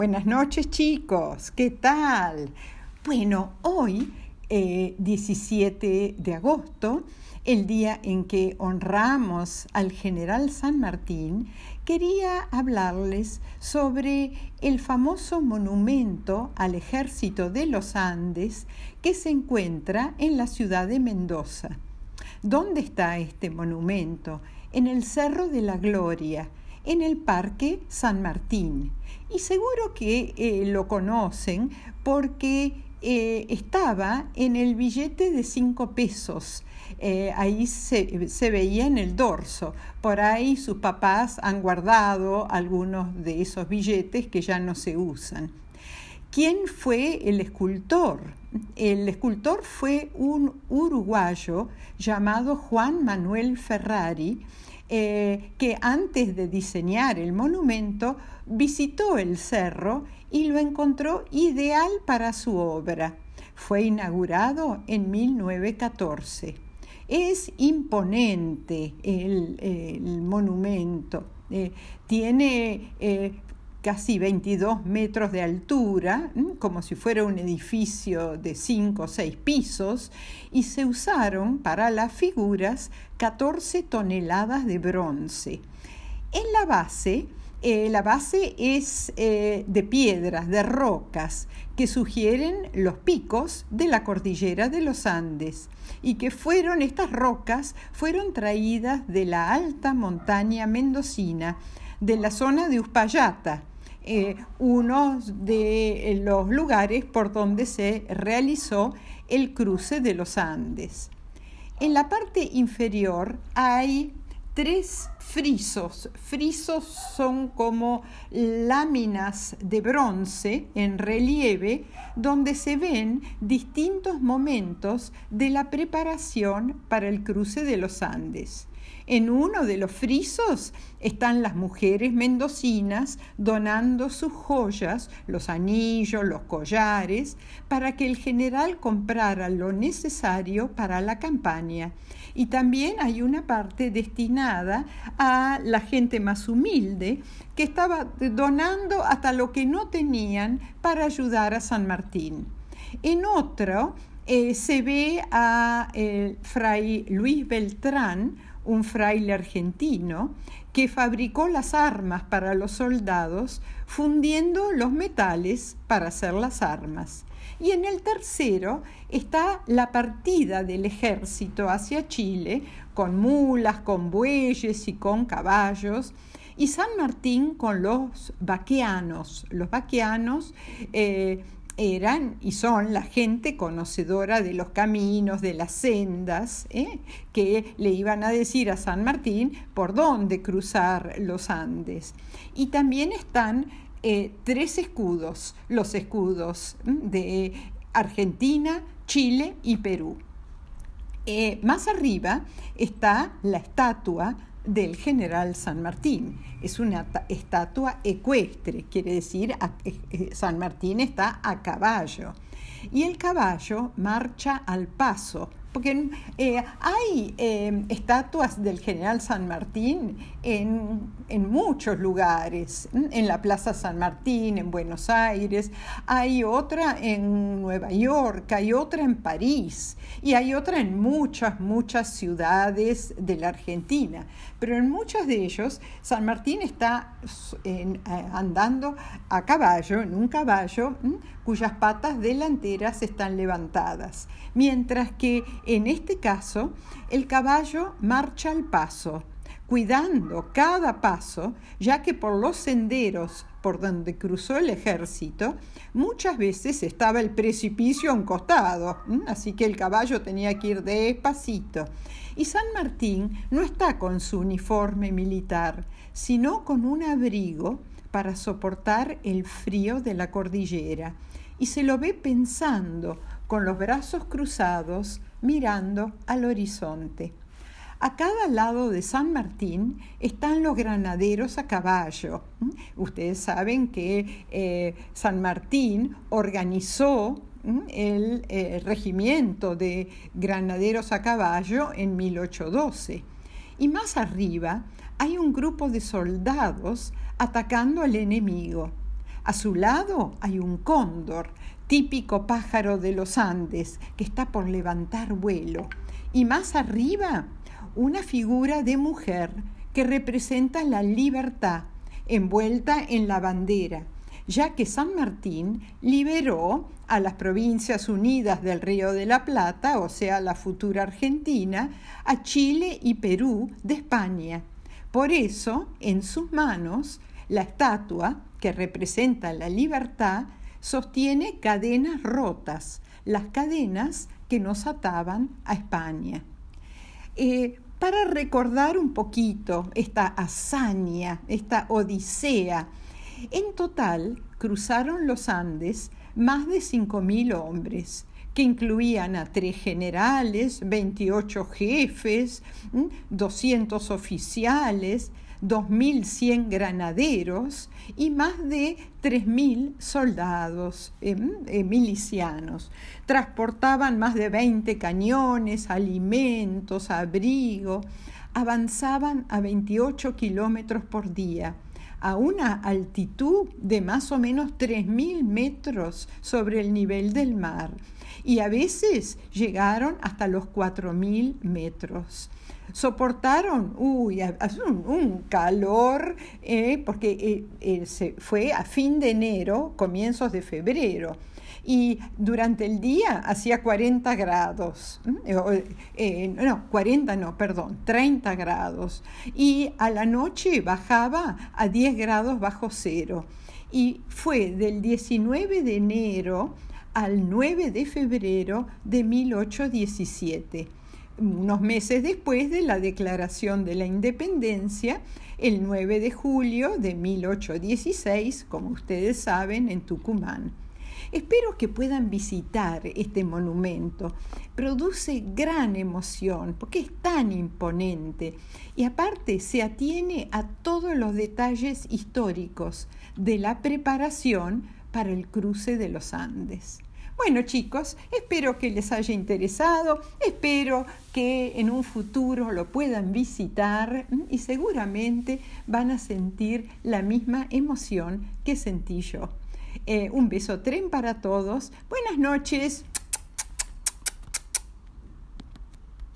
Buenas noches chicos, ¿qué tal? Bueno, hoy, 17 eh, de agosto, el día en que honramos al general San Martín, quería hablarles sobre el famoso monumento al ejército de los Andes que se encuentra en la ciudad de Mendoza. ¿Dónde está este monumento? En el Cerro de la Gloria, en el Parque San Martín. Y seguro que eh, lo conocen porque eh, estaba en el billete de cinco pesos. Eh, ahí se, se, veía en el dorso. Por ahí sus papás han guardado algunos de esos billetes que ya no se usan. ¿Quién fue el escultor? El escultor fue un uruguayo llamado Juan Manuel Ferrari, eh, que antes de diseñar el monumento visitó el cerro y lo encontró ideal para su obra. Fue inaugurado en 1914. Es imponente el, monumento. Eh, tiene eh, casi 22 metros de altura, como si fuera un edificio de 5 o 6 pisos, y se usaron para las figuras 14 toneladas de bronce. En la base, eh, la base es eh, de piedras, de rocas, que sugieren los picos de la cordillera de los Andes y que fueron, estas rocas fueron traídas de la alta montaña mendocina, de la zona de Uspallata, eh, uno de los lugares por donde se realizó el cruce de los Andes. En la parte inferior hay tres frisos. Frisos son como láminas de bronce en relieve donde se ven distintos momentos de la preparación para el cruce de los Andes. En uno de los frisos están las mujeres mendocinas donando sus joyas, los anillos, los collares, para que el general comprara lo necesario para la campaña. Y también hay una parte destinada a la gente más humilde que estaba donando hasta lo que no tenían para ayudar a San Martín. En otro eh, se ve a el fray Luis Beltrán, un fraile argentino, que fabricó las armas para los soldados fundiendo los metales para hacer las armas. Y en el tercero está la partida del ejército hacia Chile con mulas, con bueyes y con caballos, y San Martín con los vaqueanos. Los vaqueanos eh, eran y son la gente conocedora de los caminos, de las sendas, ¿eh? que le iban a decir a San Martín por dónde cruzar los Andes. Y también están eh, tres escudos, los escudos de Argentina, Chile y Perú. Eh, más arriba está la estatua del general San Martín. Es una estatua ecuestre, quiere decir eh, eh, San Martín está a caballo. Y el caballo marcha al paso porque eh, hay eh, estatuas del general San Martín en, muchos lugares, en la Plaza San Martín, en Buenos Aires, hay otra en Nueva York, hay otra en París y hay otra en muchas, muchas ciudades de la Argentina. Pero en muchos de ellos San Martín está eh, andando a caballo, en un caballo cuyas patas delanteras están levantadas, mientras que en este caso, el caballo marcha al paso, cuidando cada paso, ya que por los senderos por donde cruzó el ejército, muchas veces estaba el precipicio a un costado, así que el caballo tenía que ir despacito. Y San Martín no está con su uniforme militar, sino con un abrigo para soportar el frío de la cordillera, y se lo ve pensando, con los brazos cruzados, mirando al horizonte. A cada lado de San Martín están los granaderos a caballo. ¿Mm? Ustedes saben que eh, San Martín organizó ¿Mm? el eh, regimiento de granaderos a caballo en 1812. Y más arriba hay un grupo de soldados atacando al enemigo. A su lado hay un cóndor, típico pájaro de los Andes, que está por levantar vuelo. Y más arriba, una figura de mujer que representa la libertad, envuelta en la bandera, ya que San Martín liberó a las provincias unidas del Río de la Plata, o sea, la futura Argentina, a Chile y Perú de España. Por eso, en sus manos, la estatua, que representa la libertad, sostiene cadenas rotas, las cadenas que nos ataban a España. Eh, para recordar un poquito esta hazaña, esta odisea, en total cruzaron los Andes más de 5.000 hombres, que incluían a tres generales, 28 jefes, 200 oficiales, 2.100 granaderos y más de 3.000 soldados em, eh, milicianos. Transportaban más de 20 cañones, alimentos, abrigo. Avanzaban a 28 kilómetros por día a una altitud de más o menos 3.000 metros sobre el nivel del mar y a veces llegaron hasta los 4.000 metros soportaron uy, un, calor, eh, porque eh, eh, se fue a fin de enero, comienzos de febrero. Y durante el día hacía 40 grados, no, 40 no, perdón, 30 grados. Y a la noche bajaba a 10 grados bajo cero. Y fue del 19 de enero al 9 de febrero de 1817 unos meses después de la declaración de la independencia, el 9 de julio de 1816, como ustedes saben, en Tucumán. Espero que puedan visitar este monumento. Produce gran emoción porque es tan imponente y aparte se atiene a todos los detalles históricos de la preparación para el cruce de los Andes. Bueno chicos, espero que les haya interesado, espero que en un futuro lo puedan visitar y seguramente van a sentir la misma emoción que sentí yo. Eh, un beso tren para todos, buenas noches.